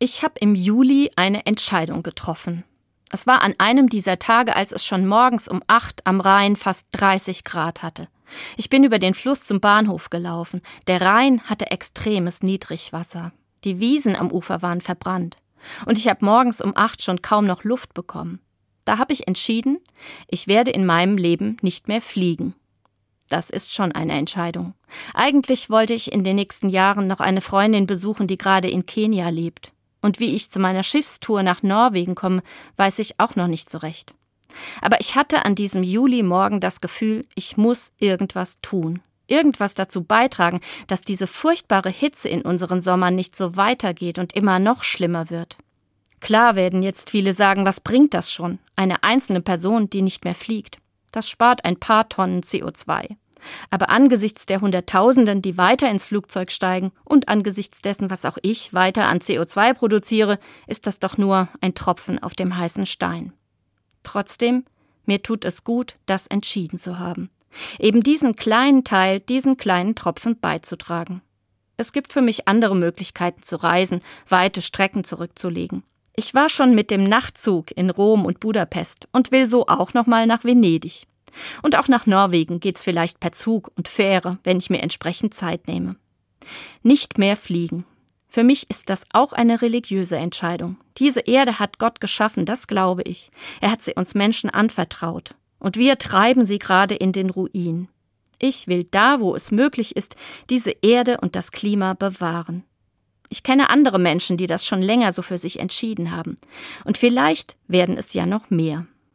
Ich habe im Juli eine Entscheidung getroffen. Es war an einem dieser Tage, als es schon morgens um acht am Rhein fast 30 Grad hatte. Ich bin über den Fluss zum Bahnhof gelaufen. Der Rhein hatte extremes Niedrigwasser. Die Wiesen am Ufer waren verbrannt. Und ich habe morgens um acht schon kaum noch Luft bekommen. Da habe ich entschieden, ich werde in meinem Leben nicht mehr fliegen. Das ist schon eine Entscheidung. Eigentlich wollte ich in den nächsten Jahren noch eine Freundin besuchen, die gerade in Kenia lebt. Und wie ich zu meiner Schiffstour nach Norwegen komme, weiß ich auch noch nicht so recht. Aber ich hatte an diesem Julimorgen das Gefühl, ich muss irgendwas tun. Irgendwas dazu beitragen, dass diese furchtbare Hitze in unseren Sommern nicht so weitergeht und immer noch schlimmer wird. Klar werden jetzt viele sagen, was bringt das schon? Eine einzelne Person, die nicht mehr fliegt. Das spart ein paar Tonnen CO2. Aber angesichts der Hunderttausenden, die weiter ins Flugzeug steigen und angesichts dessen, was auch ich weiter an CO2 produziere, ist das doch nur ein Tropfen auf dem heißen Stein. Trotzdem, mir tut es gut, das entschieden zu haben. Eben diesen kleinen Teil, diesen kleinen Tropfen beizutragen. Es gibt für mich andere Möglichkeiten zu reisen, weite Strecken zurückzulegen. Ich war schon mit dem Nachtzug in Rom und Budapest und will so auch noch mal nach Venedig. Und auch nach Norwegen geht's vielleicht per Zug und Fähre, wenn ich mir entsprechend Zeit nehme. Nicht mehr fliegen. Für mich ist das auch eine religiöse Entscheidung. Diese Erde hat Gott geschaffen, das glaube ich. Er hat sie uns Menschen anvertraut. Und wir treiben sie gerade in den Ruin. Ich will da, wo es möglich ist, diese Erde und das Klima bewahren. Ich kenne andere Menschen, die das schon länger so für sich entschieden haben. Und vielleicht werden es ja noch mehr.